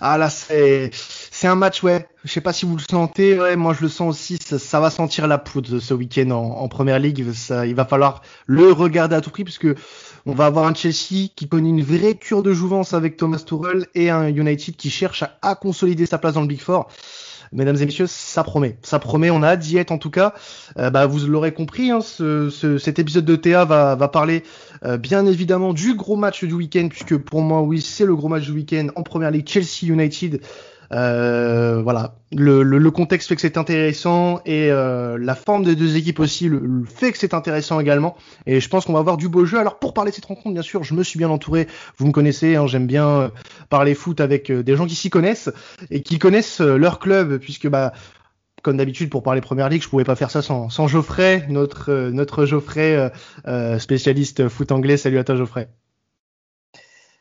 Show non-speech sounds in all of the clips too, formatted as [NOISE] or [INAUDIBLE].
Ah là, c'est c'est un match, ouais. Je sais pas si vous le sentez, ouais. Moi, je le sens aussi. Ça, va sentir la poudre ce week-end en, première ligue. Il va falloir le regarder à tout prix puisque on va avoir un Chelsea qui connaît une vraie cure de jouvence avec Thomas Tuchel et un United qui cherche à consolider sa place dans le Big Four mesdames et messieurs, ça promet. Ça promet, on a hâte d'y être en tout cas. Euh, bah, vous l'aurez compris, hein, ce, ce, cet épisode de TA va, va parler euh, bien évidemment du gros match du week-end, puisque pour moi, oui, c'est le gros match du week-end en première ligue Chelsea United. Euh, voilà, le, le, contexte fait que c'est intéressant et euh, la forme des deux équipes aussi le, fait que c'est intéressant également. Et je pense qu'on va avoir du beau jeu. Alors pour parler de cette rencontre, bien sûr, je me suis bien entouré. Vous me connaissez, hein, j'aime bien euh, parler foot avec des gens qui s'y connaissent et qui connaissent leur club, puisque bah comme d'habitude pour parler première ligue, je pouvais pas faire ça sans, sans Geoffrey, notre notre Geoffrey spécialiste foot anglais. Salut à toi Geoffrey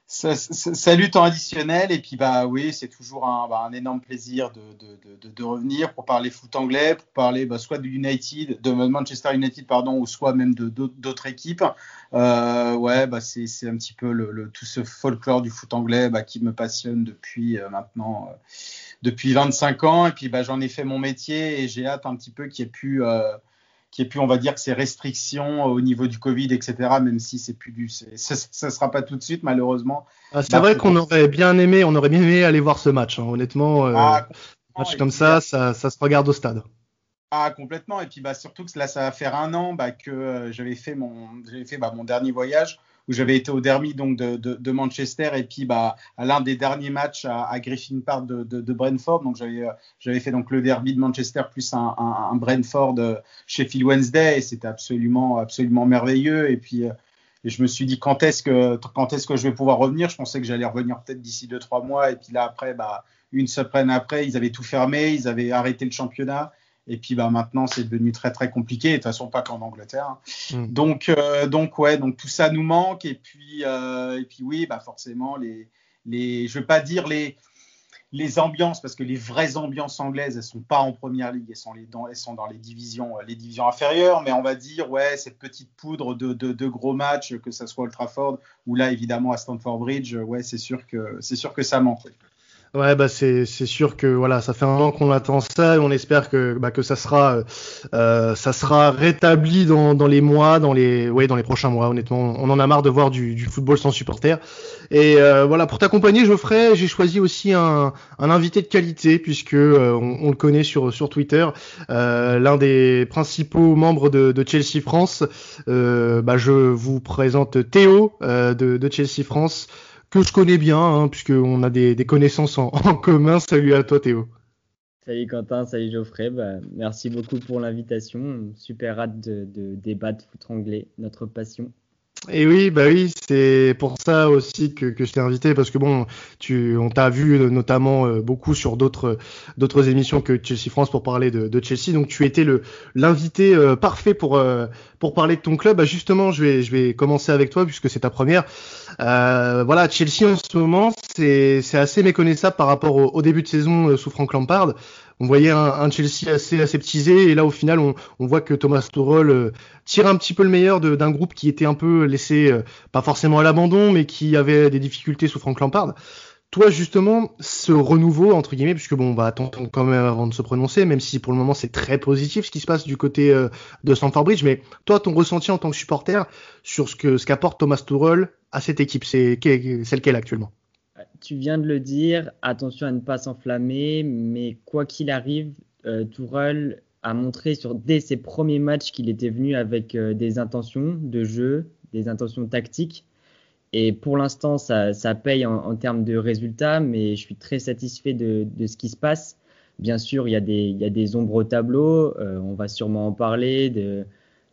salut temps additionnel et puis bah oui c'est toujours un, bah, un, énorme plaisir de, de, de, de, revenir pour parler foot anglais pour parler bah, soit de United de Manchester United pardon ou soit même de d'autres équipes. Euh, ouais bah c'est un petit peu le, le, tout ce folklore du foot anglais bah, qui me passionne depuis euh, maintenant euh, depuis 25 ans. Et puis bah j'en ai fait mon métier et j'ai hâte un petit peu qu'il y ait pu euh, qui est plus, on va dire, que ces restrictions au niveau du Covid, etc., même si c'est plus du, ça, ne sera pas tout de suite, malheureusement. Ah, c'est vrai qu'on aurait bien aimé, on aurait bien aimé aller voir ce match, hein. honnêtement. Euh, ah, match comme ça, ça, ça, se regarde au stade. Ah, complètement. Et puis, bah, surtout que là, ça va faire un an bah, que euh, j'avais fait mon, j'avais fait bah, mon dernier voyage où j'avais été au derby donc de, Manchester et puis bah à l'un des derniers matchs à, Griffin Park de, Brentford. Donc j'avais euh, j'avais fait donc le derby de Manchester plus un, Brentford chez Phil Wednesday et c'était absolument absolument merveilleux. Et puis euh, je me suis dit quand est-ce que quand est-ce que je vais pouvoir revenir? Je pensais que j'allais revenir peut-être d'ici deux trois mois et puis là après bah une semaine après ils avaient tout fermé, ils avaient arrêté le championnat. Et puis bah maintenant c'est devenu très très compliqué. de toute façon pas qu'en Angleterre. Hein. Mm. Donc euh, donc ouais donc tout ça nous manque. Et puis euh, et puis oui bah forcément les les je veux pas dire les les ambiances parce que les vraies ambiances anglaises elles sont pas en première ligue elles sont les dans elles sont dans les divisions les divisions inférieures mais on va dire ouais cette petite poudre de, de, de gros matchs que ça soit Old Trafford ou là évidemment à Stamford Bridge ouais c'est sûr que c'est sûr que ça manque. Ouais, bah c'est sûr que voilà, ça fait un an qu'on attend ça et on espère que bah, que ça sera euh, ça sera rétabli dans, dans les mois, dans les ouais dans les prochains mois. Honnêtement, on en a marre de voir du, du football sans supporters. Et euh, voilà, pour t'accompagner, Geoffrey, j'ai choisi aussi un, un invité de qualité puisque euh, on, on, le connaît sur sur Twitter, euh, l'un des principaux membres de, de Chelsea France. bah je vous présente Théo de, de Chelsea France que je connais bien, hein, puisqu'on a des, connaissances en, en, commun. Salut à toi Théo. Salut Quentin, salut Geoffrey. Bah, merci beaucoup pour l'invitation. Super hâte de, de débattre foot anglais, notre passion. Et oui, bah oui, c'est pour ça aussi que, je t'ai invité parce que bon, tu, on t'a vu notamment euh, beaucoup sur d'autres d'autres émissions que Chelsea France pour parler de, Chelsea. Donc tu étais le l'invité euh, parfait pour euh, pour parler de ton club. Bah justement, je vais je vais commencer avec toi puisque c'est ta première. voilà, Chelsea en ce moment, c'est c'est assez méconnaissable par rapport au, au début de saison sous Frank Lampard on voyait un, Chelsea assez aseptisé et là au final on, voit que Thomas Tuchel euh, tire un petit peu le meilleur d'un groupe qui était un peu laissé euh, pas forcément à l'abandon mais qui avait des difficultés sous Frank Lampard. Toi justement ce renouveau entre guillemets puisque bon on va attendre quand même avant de se prononcer même si pour le moment c'est très positif ce qui se passe du côté euh, de Stamford Bridge mais toi ton ressenti en tant que supporter sur ce que ce qu'apporte Thomas Tuchel à cette équipe c'est celle qu'elle actuellement? Tu viens de le dire, attention à ne pas s'enflammer, mais quoi qu'il arrive, euh, Tourelle a montré sur, dès ses premiers matchs qu'il était venu avec euh, des intentions de jeu, des intentions tactiques. Et pour l'instant, ça, paye en, termes de résultats, mais je suis très satisfait de, ce qui se passe. Bien sûr, il y a des, ombres au tableau, euh, on va sûrement en parler,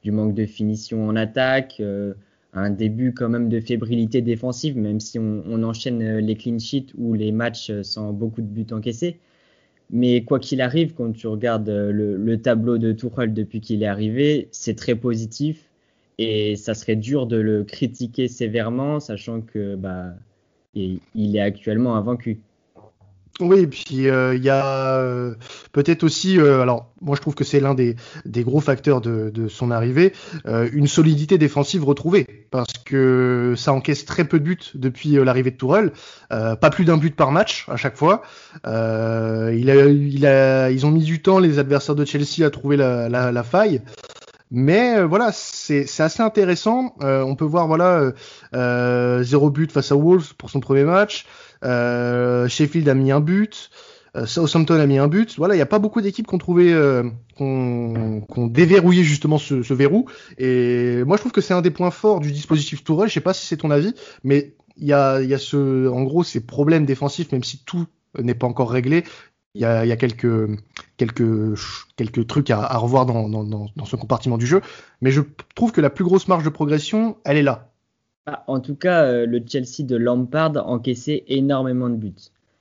du manque de finition en attaque. Un début quand même de fébrilité défensive, même si on, enchaîne euh, les clean sheets ou les matchs euh, sans beaucoup de buts encaissés. Mais quoi qu'il arrive, quand tu regardes euh, le, le tableau de Tuchel depuis qu'il est arrivé, c'est très positif et ça serait dur de le critiquer sévèrement, sachant que bah, il est actuellement invaincu. Oui, et puis euh, il y a euh, peut-être aussi, euh, alors moi je trouve que c'est l'un des, des, gros facteurs de, de son arrivée, une solidité défensive retrouvée, parce que ça encaisse très peu de buts depuis l'arrivée de Tourelle, pas plus d'un but par match à chaque fois. il a, il a, ils ont mis du temps les adversaires de Chelsea à trouver la, la, la faille. Mais voilà, c'est assez intéressant. on peut voir voilà zéro but face à Wolves pour son premier match. Euh, Sheffield a mis un but. Euh, Southampton a mis un but. Voilà, il n'y a pas beaucoup d'équipes qui ont trouvé, euh, qu'on déverrouillé justement ce, ce, verrou. Et moi, je trouve que c'est un des points forts du dispositif Tourelle. Je sais pas si c'est ton avis, mais il y a, y a ce, en gros, ces problèmes défensifs, même si tout n'est pas encore réglé. Il y a, y a, quelques, quelques, quelques trucs à, revoir dans, dans, dans, ce compartiment du jeu. Mais je trouve que la plus grosse marge de progression, elle est là. Ah, en tout cas, euh, le Chelsea de Lampard encaissait énormément de buts.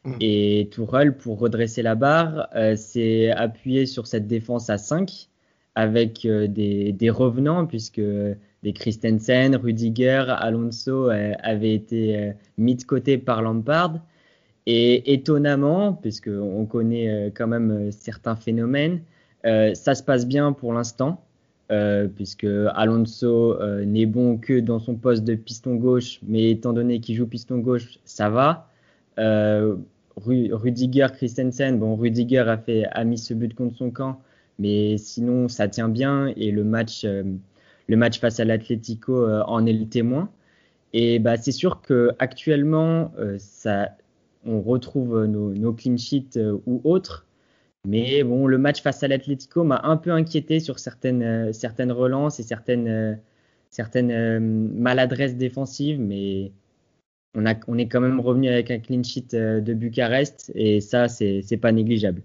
Mm. Et Tourelle, pour redresser la barre, euh, s'est appuyé sur cette défense à 5 avec euh, des, des, revenants, puisque des Christensen, Rudiger, Alonso avaient été mis de côté par Lampard. Et étonnamment, puisqu'on connaît quand même certains phénomènes, ça se passe bien pour l'instant. Euh, puisque Alonso euh, n'est bon que dans son poste de piston gauche, mais étant donné qu'il joue piston gauche, ça va. Euh, Rudiger, Christensen, bon, Rudiger a, fait, mis ce but contre son camp, mais sinon ça tient bien et le match, le match face à l'Atlético en est le témoin. Et bah, c'est sûr que actuellement, ça, on retrouve nos, nos clean sheets ou autres, mais bon, le match face à l'Atlético m'a un peu inquiété sur certaines, euh, certaines relances et certaines, euh, certaines euh, maladresses défensives, mais on, a, on est quand même revenu avec un clean sheet de Bucarest et ça, c'est pas négligeable.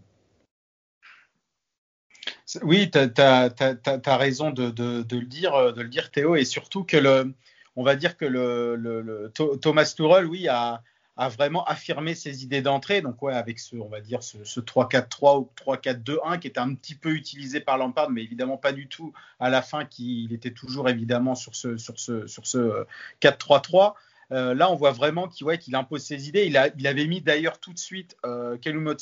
Oui, tu as, raison de, de, de, le dire, de le dire, Théo, et surtout que le, on va dire que le, le Thomas Tuchel, oui, a, a vraiment affirmé ses idées d'entrée. Donc ouais, avec ce, on va dire ce, 3-4-3 ou 3-4-2-1 qui était un petit peu utilisé par Lampard, mais évidemment pas du tout à la fin, qu'il était toujours évidemment sur ce, sur ce, sur ce 4-3-3. Euh, là, on voit vraiment qu'il ouais, qu'il impose ses idées. Il, a, il avait mis d'ailleurs tout de suite euh, Kelum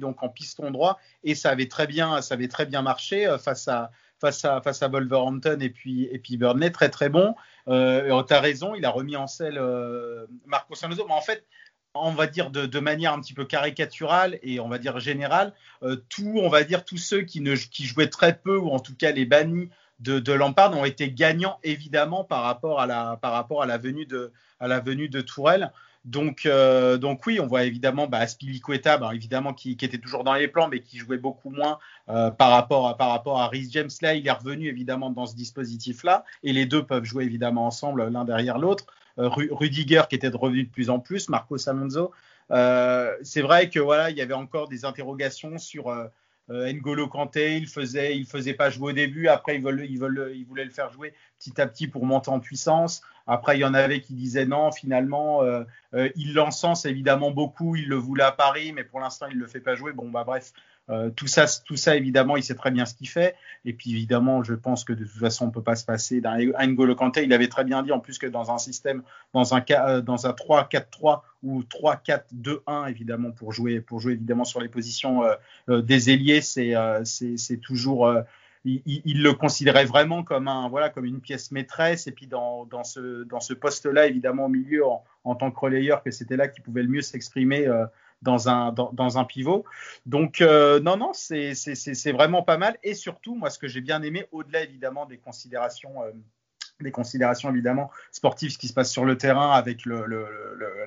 donc en piston droit et ça avait très bien, ça avait très bien marché euh, face à face à face à Wolverhampton et puis et puis Burnley, très très bon. Euh, tu as raison, il a remis en selle euh, Marco Sanoso, mais en fait, on va dire de, manière un petit peu caricaturale et on va dire générale, euh, tout, on va dire tous ceux qui, jouaient très peu ou en tout cas les bannis de, Lampard ont été gagnants évidemment par rapport à la, venue de, à Tourelle. Donc, euh, donc oui, on voit évidemment bah, Aspilicueta, bah, évidemment qui, qui, était toujours dans les plans, mais qui jouait beaucoup moins euh, par rapport à par rapport à Rhys James. Là, il est revenu évidemment dans ce dispositif-là, et les deux peuvent jouer évidemment ensemble l'un derrière l'autre. Euh, Rudiger qui était revenu de plus en plus, Marco Alonso. Euh, c'est vrai que voilà, il y avait encore des interrogations sur euh, N'Golo Kanté, il faisait, il faisait pas jouer au début. Après, ils, veulent, ils, veulent, ils voulaient le faire jouer petit à petit pour monter en puissance. Après, il y en avait qui disaient non, finalement, il l'encense évidemment beaucoup. Il le voulait à Paris, mais pour l'instant, il le fait pas jouer. Bon, bah bref, euh, tout ça, tout ça, évidemment, il sait très bien ce qu'il fait. Et puis, évidemment, je pense que de toute façon, on peut pas se passer d'un N'Golo Kanté. Il avait très bien dit, en plus, que dans un système, dans un, euh, dans un 3-4-3 ou 3-4-2-1, évidemment, pour jouer, pour jouer évidemment sur les positions euh, des ailiers, c'est, c'est, toujours il, le considérait vraiment comme un voilà comme une pièce maîtresse et puis dans, dans ce dans ce poste là évidemment au milieu en, en tant que relayeur que c'était là qu'il pouvait le mieux s'exprimer dans un, dans, un pivot. Donc, euh, non, non, c'est vraiment pas mal. Et surtout, moi, ce que j'ai bien aimé, au-delà évidemment des considérations. Euh, des considérations évidemment sportives, ce qui se passe sur le terrain avec le, le,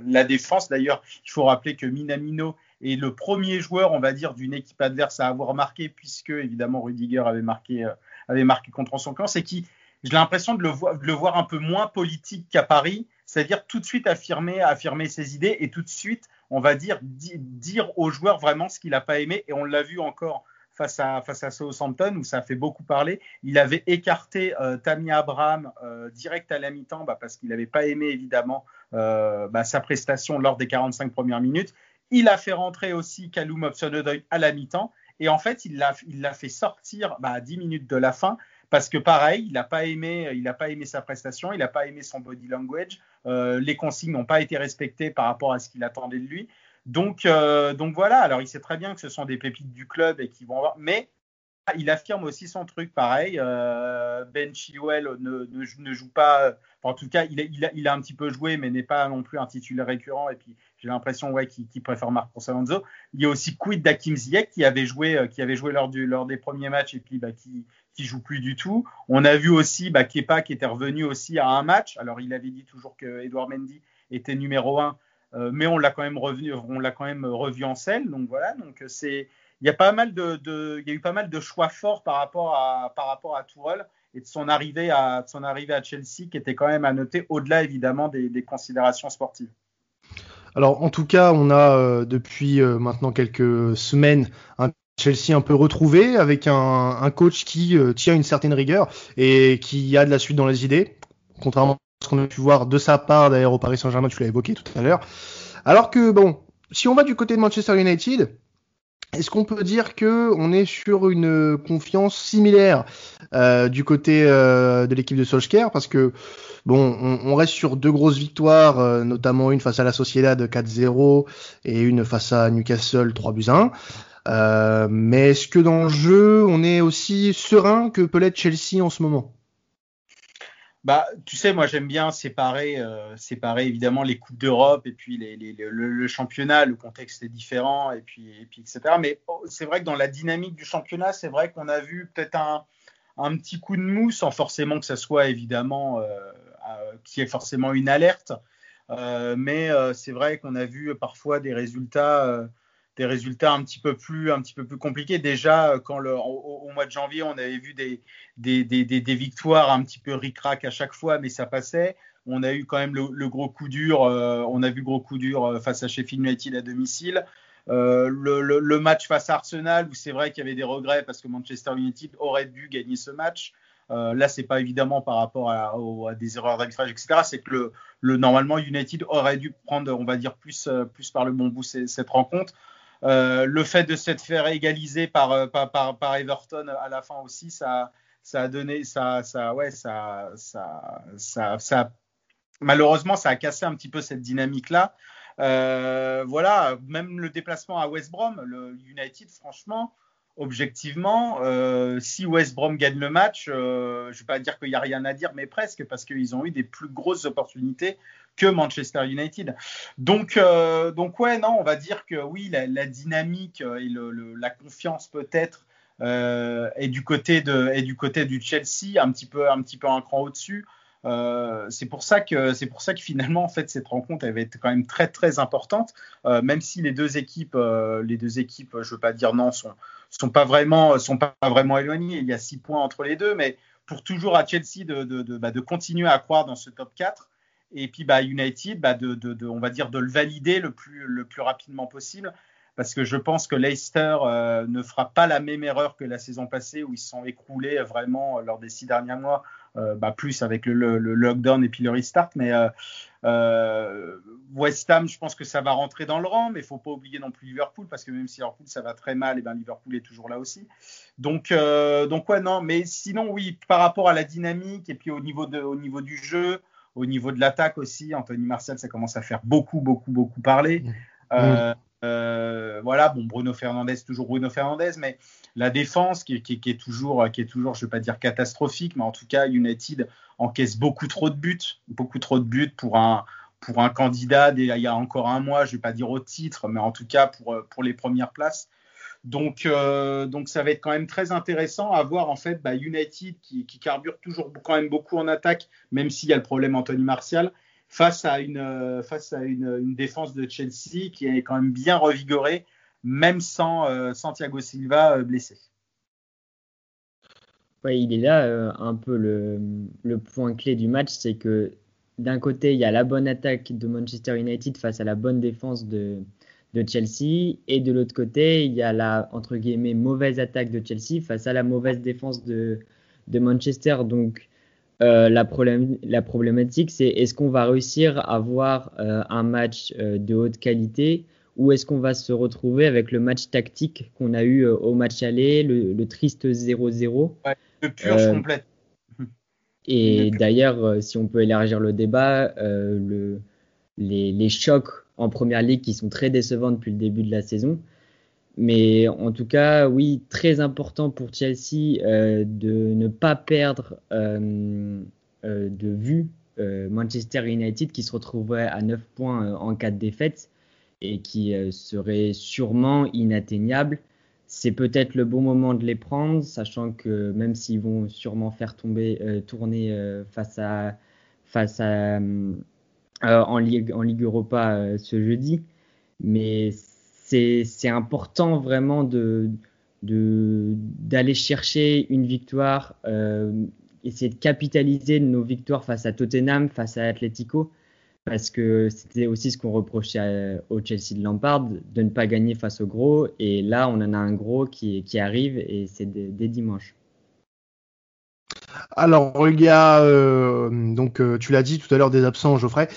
la défense. D'ailleurs, il faut rappeler que Minamino est le premier joueur, on va dire, d'une équipe adverse à avoir marqué, puisque évidemment Rudiger avait marqué, euh, avait marqué contre son camp. C'est qui, j'ai l'impression de de le voir un peu moins politique qu'à Paris, c'est-à-dire tout de suite affirmer, affirmer ses idées et tout de suite on va dire, dire aux joueurs vraiment ce qu'il n'a pas aimé. Et on l'a vu encore face à, face à Southampton, où ça a fait beaucoup parler. Il avait écarté euh, Tammy Abraham euh, direct à la mi-temps bah, parce qu'il n'avait pas aimé évidemment euh, bah, sa prestation lors des 45 premières minutes. Il a fait rentrer aussi Kaloum hobson à la mi-temps. Et en fait, il l'a, il l'a fait sortir bah, à 10 minutes de la fin parce que pareil, il n'a pas aimé, il n'a pas aimé sa prestation, il n'a pas aimé son body language, euh, les consignes n'ont pas été respectées par rapport à ce qu'il attendait de lui. Donc, donc voilà. Alors, il sait très bien que ce sont des pépites du club et qui vont avoir. Mais il affirme aussi son truc, pareil. ben Chilwell ne, ne, joue pas. en tout cas, il a, il, a, un petit peu joué, mais n'est pas non plus un titulaire récurrent. Et puis, j'ai l'impression ouais, qu'il préfère Marcos Alonso. Il y a aussi Quid d'Akim Ziyech qui avait joué, qui avait joué lors, du, lors des premiers matchs et puis bah, qui, qui joue plus du tout. On a vu aussi bah, Kepa qui était revenu aussi à un match. Alors il avait dit toujours que Edouard Mendy était numéro un, euh, mais on l'a quand même quand même revu en selle. Donc voilà, donc c'est, il y a eu pas mal de choix forts par rapport à par et de son arrivée à Chelsea qui était quand même à noter au-delà évidemment des, considérations sportives. Alors en tout cas, on a euh, depuis euh, maintenant quelques semaines un Chelsea un peu retrouvé avec un, un coach qui euh, tient une certaine rigueur et qui a de la suite dans les idées, contrairement à ce qu'on a pu voir de sa part d'ailleurs au Paris Saint-Germain, tu l'as évoqué tout à l'heure. Alors que bon, si on va du côté de Manchester United, est-ce qu'on peut dire que on est sur une confiance similaire euh, du côté euh, de l'équipe de Solskjaer? Parce que bon, on, reste sur deux grosses victoires, euh, notamment une face à la Sociedad 4-0 et une face à Newcastle 3 buts 1. Euh, mais est-ce que dans le jeu, on est aussi serein que peut l'être Chelsea en ce moment? Bah, tu sais, moi j'aime bien séparer, euh, séparer évidemment les coupes d'Europe et puis les, les, le, le, championnat. Le contexte est différent et puis, et puis etc. Mais oh, c'est vrai que dans la dynamique du championnat, c'est vrai qu'on a vu peut-être un, un, petit coup de mousse, sans forcément que ça soit évidemment euh, euh, qui est forcément une alerte. Euh, mais euh, c'est vrai qu'on a vu parfois des résultats des résultats un petit peu plus, un petit peu plus compliqués. Déjà, quand le, au, mois de janvier, on avait vu des, des, des, victoires un petit peu ric-rac à chaque fois, mais ça passait. On a eu quand même le, gros coup dur. Euh, on a vu le gros coup dur euh, face à Sheffield United à domicile. Euh, le, le, match face à Arsenal, où c'est vrai qu'il y avait des regrets parce que Manchester United aurait dû gagner ce match. Euh, là, c'est pas évidemment par rapport à, des erreurs d'arbitrage, etc. C'est que le, le, normalement United aurait dû prendre, on va dire, plus, euh, plus par le bon bout cette rencontre. Euh, le fait de s'être fait égaliser par, par, Everton à la fin aussi, ça, a donné, ça, ouais, ça, malheureusement, ça a cassé un petit peu cette dynamique-là. Euh, voilà, même le déplacement à West Brom, le United, franchement, objectivement, euh, si West Brom gagne le match, euh, je ne vais pas dire qu'il n'y a rien à dire, mais presque, parce qu'ils ont eu des plus grosses opportunités que Manchester United. Donc, euh, donc ouais, non, on va dire que oui, la, dynamique et le, le, la confiance peut-être euh, est du côté de est du côté du Chelsea, un petit peu un petit peu un cran au-dessus. Euh, c'est pour ça que c'est pour ça que finalement en fait cette rencontre elle va être quand même très très importante, euh, même si les deux équipes euh, les deux équipes je veux pas dire non sont sont pas vraiment sont pas vraiment éloignées. Il y a six points entre les deux, mais pour toujours à Chelsea de de, de, bah, de continuer à croire dans ce top 4 et puis bah, United, bah, de, de, on va dire de le valider le plus, le plus rapidement possible, parce que je pense que Leicester euh, ne fera pas la même erreur que la saison passée où ils se sont écroulés vraiment lors des six derniers mois, euh, bah, plus avec le, le, lockdown et puis le restart. Mais euh, euh, West Ham, je pense que ça va rentrer dans le rang, mais il faut pas oublier non plus Liverpool, parce que même si Liverpool ça va très mal, et ben Liverpool est toujours là aussi. Donc, euh, donc ouais, non, mais sinon oui, par rapport à la dynamique et puis au niveau, de, au niveau du jeu, au niveau de l'attaque aussi, Anthony Martial, ça commence à faire beaucoup, beaucoup, beaucoup parler. Mmh. Euh, euh, voilà, bon, Bruno Fernandez, toujours Bruno Fernandez, mais la défense qui, qui, qui, est toujours, qui est toujours, je vais pas dire catastrophique, mais en tout cas, United encaisse beaucoup trop de buts, beaucoup trop de buts pour un, pour un candidat il y a encore un mois, je vais pas dire au titre, mais en tout cas pour, pour les premières places. Donc, euh, donc ça va être quand même très intéressant à voir en fait bah, United qui, qui, carbure toujours quand même beaucoup en attaque, même s'il y a le problème Anthony Martial, face à une, euh, face à une, défense de Chelsea qui est quand même bien revigorée, même sans euh, Santiago Silva euh, blessé. Ouais, il est là un peu le, le, point clé du match, c'est que d'un côté, il y a la bonne attaque de Manchester United face à la bonne défense de, de Chelsea. Et de l'autre côté, il y a la, entre guillemets, mauvaise attaque de Chelsea face à la mauvaise défense de, de Manchester. Donc, euh, la, problème, la, problématique, c'est est-ce qu'on va réussir à avoir euh, un match euh, de haute qualité ou est-ce qu'on va se retrouver avec le match tactique qu'on a eu au match aller, le, le triste 0-0 ouais, Le purge complète. Et [LAUGHS] d'ailleurs, si on peut élargir le débat, le, les, chocs en première ligue qui sont très décevants depuis le début de la saison. Mais en tout cas, oui, très important pour Chelsea euh, de ne pas perdre euh, euh, de vue Manchester United qui se retrouverait à 9 points en cas de défaite et qui serait sûrement inatteignable. C'est peut-être le bon moment de les prendre, sachant que même s'ils vont sûrement faire tomber, tourner face à, face à, en, Ligue, en Ligue Europa ce jeudi. Mais c'est important vraiment de d'aller chercher une victoire, euh, essayer de capitaliser nos victoires face à Tottenham, face à Atletico, parce que c'était aussi ce qu'on reprochait au Chelsea de Lampard, de ne pas gagner face au gros. Et là, on en a un gros qui, qui arrive et c'est dès dimanche. Alors il y a euh, donc euh, tu l'as dit tout à l'heure des absents Geoffrey.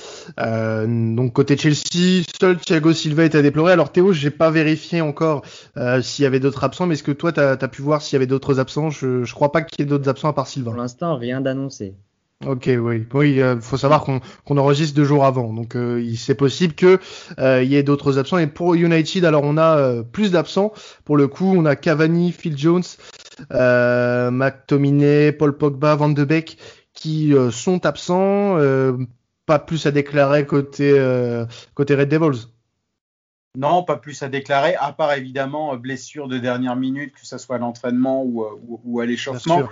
Euh, donc côté Chelsea, seul Thiago Silva est à déplorer. Alors Théo, j'ai pas vérifié encore s'il y avait d'autres absents, mais est-ce que toi tu as, pu voir s'il y avait d'autres absents? Je, je crois pas qu'il y ait d'autres absents à part Silva. Pour l'instant, rien d'annoncé. Ok, oui, oui, il faut savoir qu'on enregistre deux jours avant, donc c'est possible que il y ait d'autres absents. Et pour United, alors on a plus d'absents. Pour le coup, on a Cavani, Phil Jones, euh, McTominay, Paul Pogba, Van de Beek qui euh, sont absents. Euh, pas plus à déclarer côté, côté Red Devils. Non, pas plus à déclarer, à part évidemment blessure de dernière minute, que ce soit à l'entraînement ou, ou, à l'échauffement.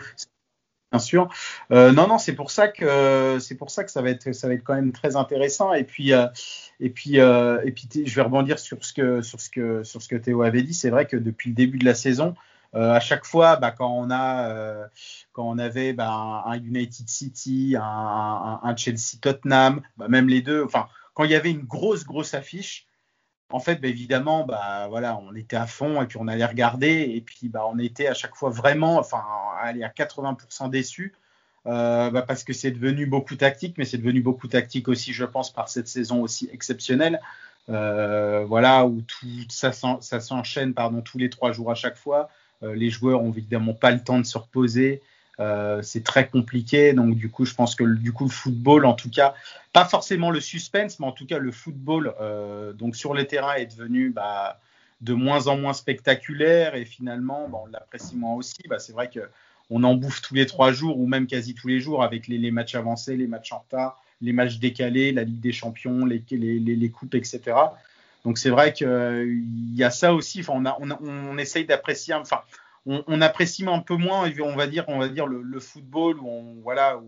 Bien sûr. Euh, non, non, c'est pour ça que c'est pour ça que ça va être ça va être quand même très intéressant. Et puis et puis et puis je vais rebondir sur ce que sur ce que sur ce que Théo avait dit. C'est vrai que depuis le début de la saison, euh, à chaque fois, bah, quand on a, euh, quand on avait bah, un United City, un, Chelsea Tottenham, bah, même les deux, quand il y avait une grosse grosse affiche, en fait, évidemment, on était à fond et puis on allait regarder et puis on était à chaque fois vraiment, enfin, aller à 80% déçus. Euh, parce que c'est devenu beaucoup tactique, mais c'est devenu beaucoup tactique aussi, je pense, par cette saison aussi exceptionnelle. Euh, où tout ça, s'enchaîne tous les trois jours à chaque fois. Euh, les joueurs ont évidemment pas le temps de se reposer. Euh, c'est très compliqué. Donc du coup, je pense que du coup le football, en tout cas, pas forcément le suspense, mais en tout cas le football, euh, donc sur les terrains est devenu bah, de moins en moins spectaculaire et finalement, bah, on l'apprécie moins aussi. Bah, c'est vrai que on en bouffe tous les trois jours ou même quasi tous les jours avec les, matchs avancés, les matchs en retard, les matchs décalés, la Ligue des Champions, les, les, les coupes, etc. Donc c'est vrai qu'il y a ça aussi. Enfin, on, a, on, on essaye d'apprécier. Enfin, on, apprécie un peu moins, on va dire, on va dire le, football où on voilà où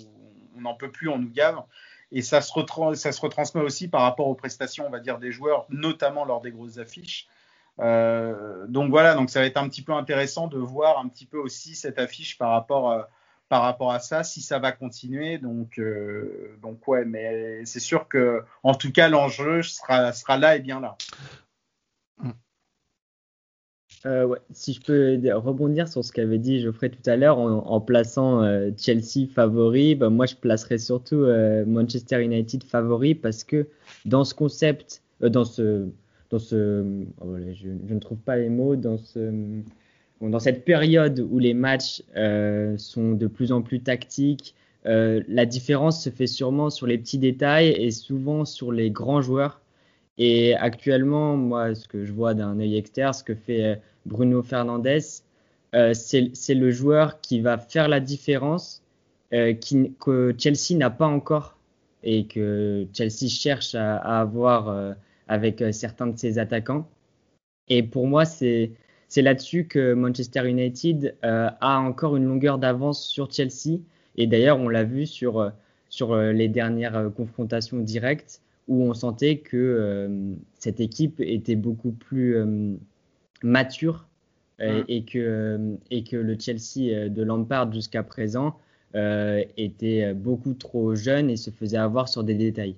on n'en peut plus, on nous gave. Et ça se, ça se retransmet aussi par rapport aux prestations, on va dire, des joueurs, notamment lors des grosses affiches. Euh, donc voilà, donc ça va être un petit peu intéressant de voir un petit peu aussi cette affiche par rapport, euh, par rapport à ça, si ça va continuer. Donc, euh, donc ouais, mais c'est sûr que, en tout cas, l'enjeu sera, sera là et bien là. Euh, ouais, si je peux rebondir sur ce qu'avait dit Geoffrey tout à l'heure en, plaçant euh, Chelsea favori, bah, moi je placerais surtout Manchester United favori parce que dans ce concept, dans ce, dans ce, oh, je, je, ne trouve pas les mots, dans ce dans cette période où les matchs euh, sont de plus en plus tactiques, euh, la différence se fait sûrement sur les petits détails et souvent sur les grands joueurs. Et actuellement, moi, ce que je vois d'un œil externe, ce que fait euh, Bruno Fernandes, c'est le joueur qui va faire la différence que Chelsea n'a pas encore et que Chelsea cherche à avoir avec certains de ses attaquants. Et pour moi, c'est c'est là-dessus que Manchester United euh, a encore une longueur d'avance sur Chelsea. Et d'ailleurs, on l'a vu sur, euh, sur euh, les dernières confrontations directes où on sentait que cette équipe était beaucoup plus mature mmh. et, que, et que le Chelsea de Lampard jusqu'à présent était beaucoup trop jeune et se faisait avoir sur des détails.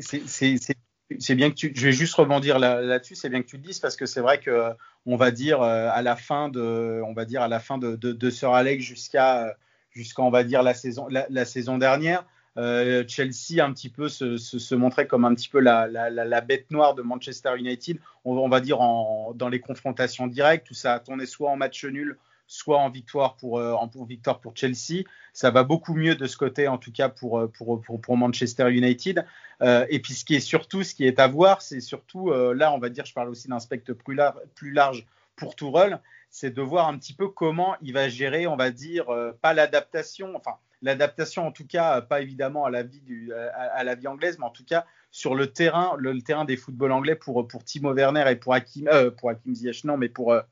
C'est c'est bien que tu, je vais juste rebondir là-dessus, c'est bien que tu le dises parce que c'est vrai que on va dire euh, à la fin de, on va dire à la fin de, de, de Sir Alex jusqu'à jusqu'à on va dire la saison la, saison dernière, euh, Chelsea un petit peu se, se, montrait comme un petit peu la, la, la bête noire de Manchester United, on, va dire en, dans les confrontations directes où ça a tourné soit en match nul, soit en victoire pour, en victoire pour Chelsea. Ça va beaucoup mieux de ce côté, en tout cas pour, pour, pour, Manchester United. et puis ce qui est surtout, ce qui est à voir, c'est surtout, là on va dire, je parle aussi d'un spectre plus, plus large pour Tourelle, c'est de voir un petit peu comment il va gérer, on va dire, pas l'adaptation, enfin l'adaptation en tout cas, pas évidemment à la vie, du, à, la vie anglaise, mais en tout cas sur le terrain, le, terrain des footballs anglais pour, pour Timo Werner et pour Hakim, euh, pour Hakim Ziyech, non, mais pour, euh,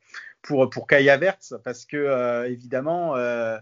pour, pour Kai Havertz, parce que euh, évidemment, je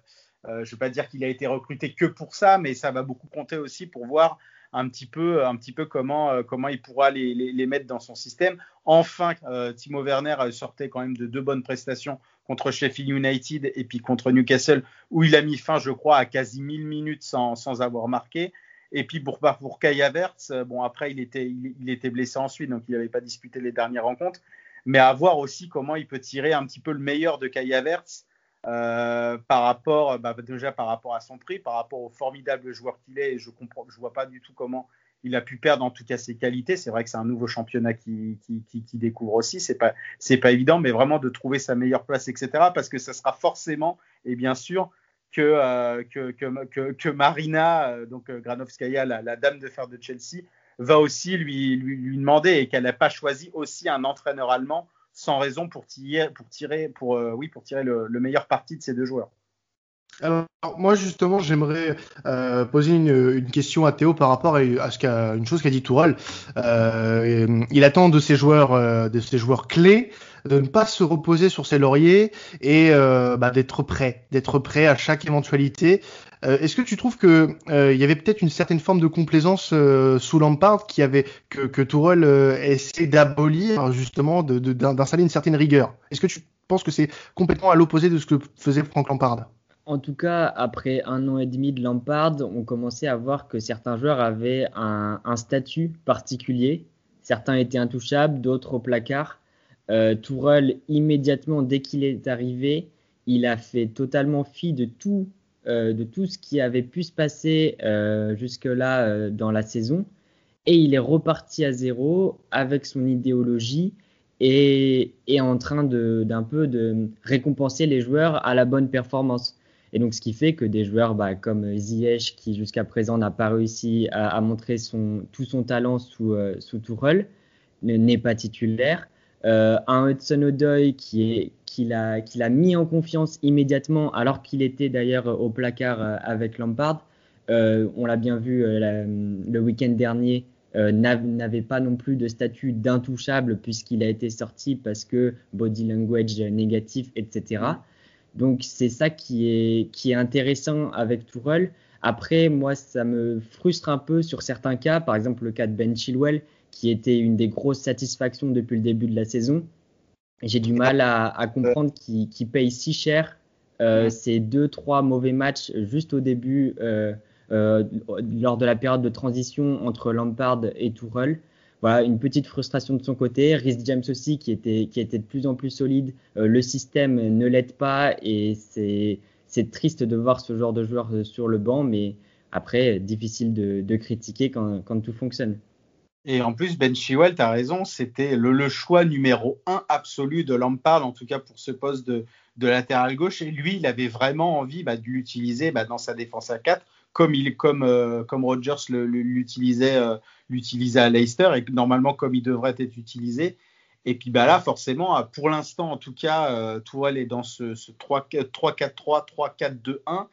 ne vais pas dire qu'il a été recruté que pour ça, mais ça va beaucoup compter aussi pour voir un petit peu, un petit peu comment, comment il pourra les, les, les, mettre dans son système. Enfin, Timo Werner sortait quand même de deux bonnes prestations contre Sheffield United et puis contre Newcastle, où il a mis fin, je crois, à quasi 1000 minutes sans, sans avoir marqué. Et puis pour, pour Kai Havertz, euh, bon après il était, il, était blessé ensuite, donc il n'avait pas disputé les dernières rencontres. Mais à voir aussi comment il peut tirer un petit peu le meilleur de Kai Havertz euh, par rapport, bah, déjà par rapport à son prix, par rapport au formidable joueur qu'il est. Je comprends, je vois pas du tout comment il a pu perdre en tout cas ses qualités. C'est vrai que c'est un nouveau championnat qui, qui, qui, découvre aussi. C'est pas, c'est pas évident, mais vraiment de trouver sa meilleure place, etc. Parce que ça sera forcément, et bien sûr, euh, que, que, que, Marina, euh, donc Granovskaya, la, dame de fer de Chelsea, va aussi lui, lui, demander et qu'elle n'a pas choisi aussi un entraîneur allemand sans raison pour tirer, pour tirer, pour, oui, pour tirer le, meilleur parti de ces deux joueurs. Alors moi justement j'aimerais euh, poser une, question à Théo par rapport à, ce qu'a une chose qu'a dit Tourelle. Euh, il attend de ses joueurs de ses joueurs clés de ne pas se reposer sur ses lauriers et euh, bah, d'être prêt, d'être prêt à chaque éventualité. Euh, est-ce que tu trouves que euh, il y avait peut-être une certaine forme de complaisance sous Lampard qui avait que, que Tourelle essaie d'abolir justement, d'installer une certaine rigueur? Est-ce que tu penses que c'est complètement à l'opposé de ce que faisait Frank Lampard? En tout cas, après un an et demi de Lampard, on commençait à voir que certains joueurs avaient un, statut particulier. Certains étaient intouchables, d'autres au placard. Euh, immédiatement, dès qu'il est arrivé, il a fait totalement fi de tout, euh, de tout ce qui avait pu se passer euh, jusque-là euh, dans la saison. Et il est reparti à zéro avec son idéologie et, et en train d'un peu de récompenser les joueurs à la bonne performance. Et donc, ce qui fait que des joueurs bah, comme Ziyech, qui jusqu'à présent n'a pas réussi à, montrer tout son talent sous, euh, n'est pas titulaire. Euh, un Hudson O'Doy qui est qu'il a, qu'il a mis en confiance immédiatement, alors qu'il était d'ailleurs au placard euh, avec Lampard. Euh, on l'a bien vu le week-end dernier, n'avait pas non plus de statut d'intouchable puisqu'il a été sorti parce que body language négatif, etc. Donc c'est ça qui est, qui est intéressant avec Tourelle. Après, moi, ça me frustre un peu sur certains cas, par exemple le cas de Ben Chilwell, qui était une des grosses satisfactions depuis le début de la saison. J'ai du mal à, à comprendre qu'il paye si cher euh, ces deux, trois mauvais matchs juste au début, euh, euh, lors de la période de transition entre Lampard et Tourelle. Voilà, une petite frustration de son côté. Rhys James aussi, qui était, qui était de plus en plus solide. Euh, le système ne l'aide pas et c'est triste de voir ce genre de joueur sur le banc, mais après, difficile de, de critiquer quand, quand tout fonctionne. Et en plus, Ben Chilwell, tu as raison, c'était le, le, choix numéro un absolu de Lampard, en tout cas pour ce poste de, de latéral gauche. Et lui, il avait vraiment envie bah, de l'utiliser bah, dans sa défense à 4, comme, il, comme, euh, comme Rodgers l'utilisait euh, l'utilisait à Leicester, et normalement comme il devrait être utilisé. Et puis bah, là, forcément, pour l'instant, en tout cas, euh, Tourelle est dans ce, ce 3-4-3, 3-4-2-1.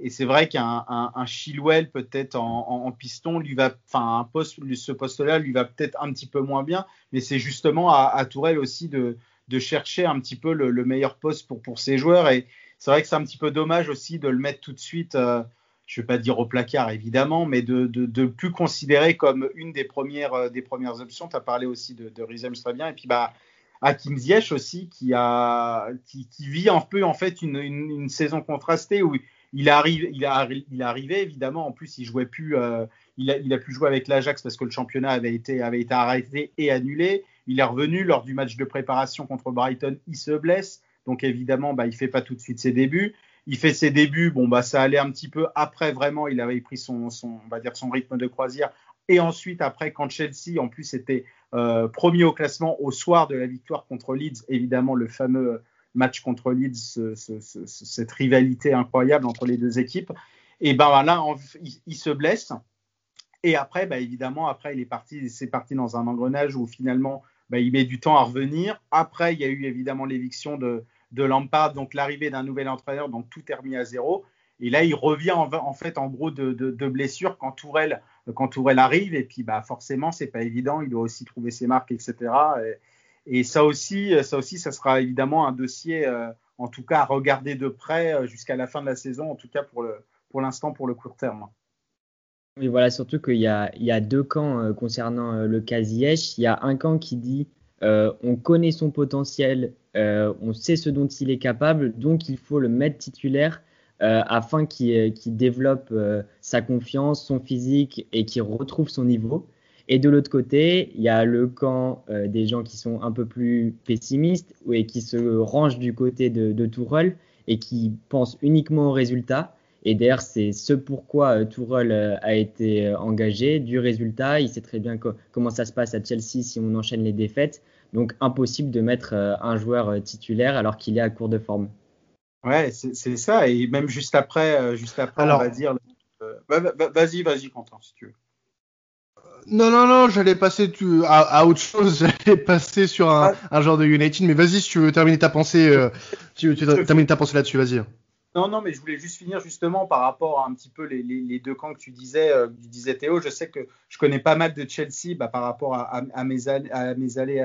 Et c'est vrai qu'un un, Chilwell peut-être en, piston lui va, enfin un poste, ce poste-là lui va peut-être un petit peu moins bien, mais c'est justement à, à, Tourelle aussi de, de chercher un petit peu le, le, meilleur poste pour pour ses joueurs. Et c'est vrai que c'est un petit peu dommage aussi de le mettre tout de suite. Euh, je vais pas dire au placard évidemment, mais de, de, de plus considérer comme une des premières, euh, des premières options. Tu as parlé aussi de, de Rizem très bien. Et puis bah, Hakim Ziyech aussi, qui, a, qui, qui, vit un peu en fait une, une, une saison contrastée où il arrive, il, a, il est arrivé évidemment. En plus, il jouait plus. Euh, il, a, il a pu jouer avec l'Ajax parce que le championnat avait été, avait été arrêté et annulé. Il est revenu lors du match de préparation contre Brighton. Il se blesse, donc évidemment, bah, il fait pas tout de suite ses débuts. Il fait ses débuts. Bon, bah, ça allait un petit peu après. Vraiment, il avait pris son, on va dire son rythme de croisière. Et ensuite, après, quand Chelsea, en plus, était euh, premier au classement au soir de la victoire contre Leeds, évidemment, le fameux match contre Leeds, cette rivalité incroyable entre les deux équipes. Et ben là, il, se blesse. Et après, bah, évidemment, après, il est parti, c'est parti dans un engrenage où finalement, bah, il met du temps à revenir. Après, il y a eu évidemment l'éviction de, de Lampard, donc l'arrivée d'un nouvel entraîneur, donc tout est remis à zéro. Et là, il revient en, fait en gros de, de, blessure quand Tourelle, quand arrive. Et puis, bah, forcément, c'est pas évident. Il doit aussi trouver ses marques, etc. Et, ça aussi, ça aussi, ça sera évidemment un dossier, euh, en tout cas, à regarder de près euh, jusqu'à la fin de la saison, en tout cas pour pour l'instant, pour le court terme. Oui, voilà, surtout qu'il y y a deux camps euh, concernant le cas. Il y a un camp qui dit on connaît son potentiel, on sait ce dont il est capable, donc il faut le mettre titulaire euh, afin qu'il développe euh, sa confiance, son physique et qu'il retrouve son niveau. Et de l'autre côté, il y a le camp euh, des gens qui sont un peu plus pessimistes et qui se rangent du côté de, de Tourelle et qui pensent uniquement aux résultats. Et d'ailleurs, c'est ce pourquoi Tourelle a été engagé, du résultat. Il sait très bien comment ça se passe à Chelsea si on enchaîne les défaites. Donc impossible de mettre un joueur titulaire alors qu'il est à court de forme. Ouais, c'est ça. Et même juste après, euh, juste après on va dire. Euh, vas-y, vas-y, Quentin, si tu veux. Non, non, non, j'allais passer à, autre chose. [LAUGHS] J'allais passer sur un, ah. genre de United. Mais vas-y, si tu veux terminer ta pensée, euh, tu, terminer ta pensée là-dessus, vas-y. Non, non, mais je voulais juste finir justement par rapport à un petit peu les, deux camps que tu disais, tu disais Théo. Je sais que je connais pas mal de Chelsea bah, par rapport à, mes, années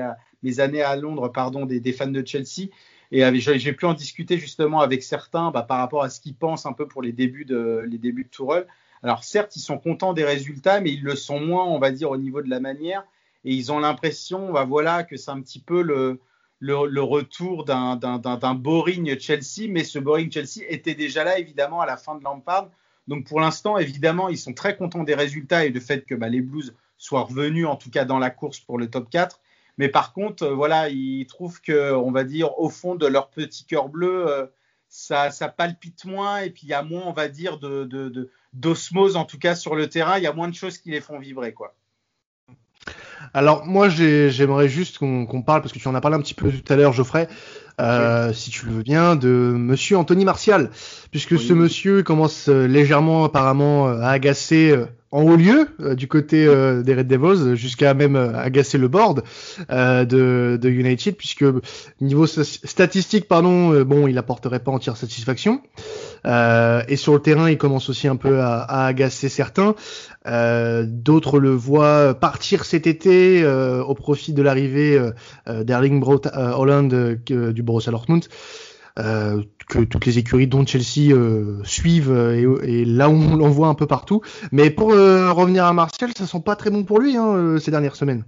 à Londres, pardon, des, fans de Chelsea. Et j'ai pu en discuter justement avec certains bah, par rapport à ce qu'ils pensent un peu pour les débuts de, les. Alors certes, ils sont contents des résultats, mais ils le sont moins, on va dire, au niveau de la manière. Et ils ont l'impression, bah, voilà, que c'est un petit peu le, le, retour d'un boring Chelsea. Mais ce boring Chelsea était déjà là, évidemment, à la fin de Lampard. Donc pour l'instant, évidemment, ils sont très contents des résultats et du fait que bah, les Blues soient revenus, en tout cas dans la course pour le top 4. Mais par contre, euh, voilà, ils trouvent que, on va dire, au fond de leur petit cœur bleu, euh, ça, ça, palpite moins et puis il y a moins, on va dire, de, d'osmose en tout cas sur le terrain. Il y a moins de choses qui les font vibrer, quoi. Alors moi j'aimerais juste qu'on parle parce que tu en as parlé un petit peu tout à l'heure Geoffrey, euh, si tu le veux bien, de Monsieur Anthony Martial, puisque ce monsieur commence légèrement apparemment à agacer en haut lieu euh, du côté euh, des Red Devils jusqu'à même euh, agacer le board de, de, United puisque niveau statistique pardon bon il apporterait pas entière satisfaction. Et sur le terrain il commence aussi un peu à, à agacer certains. D'autres le voient partir cet été au profit de l'arrivée d'Erling Braut Holland du Borussia Dortmund euh, que toutes les écuries dont Chelsea euh, suivent euh, et, là on l'envoie un peu partout. Mais pour revenir à Martial, ça sent pas très bon pour lui hein, ces dernières semaines.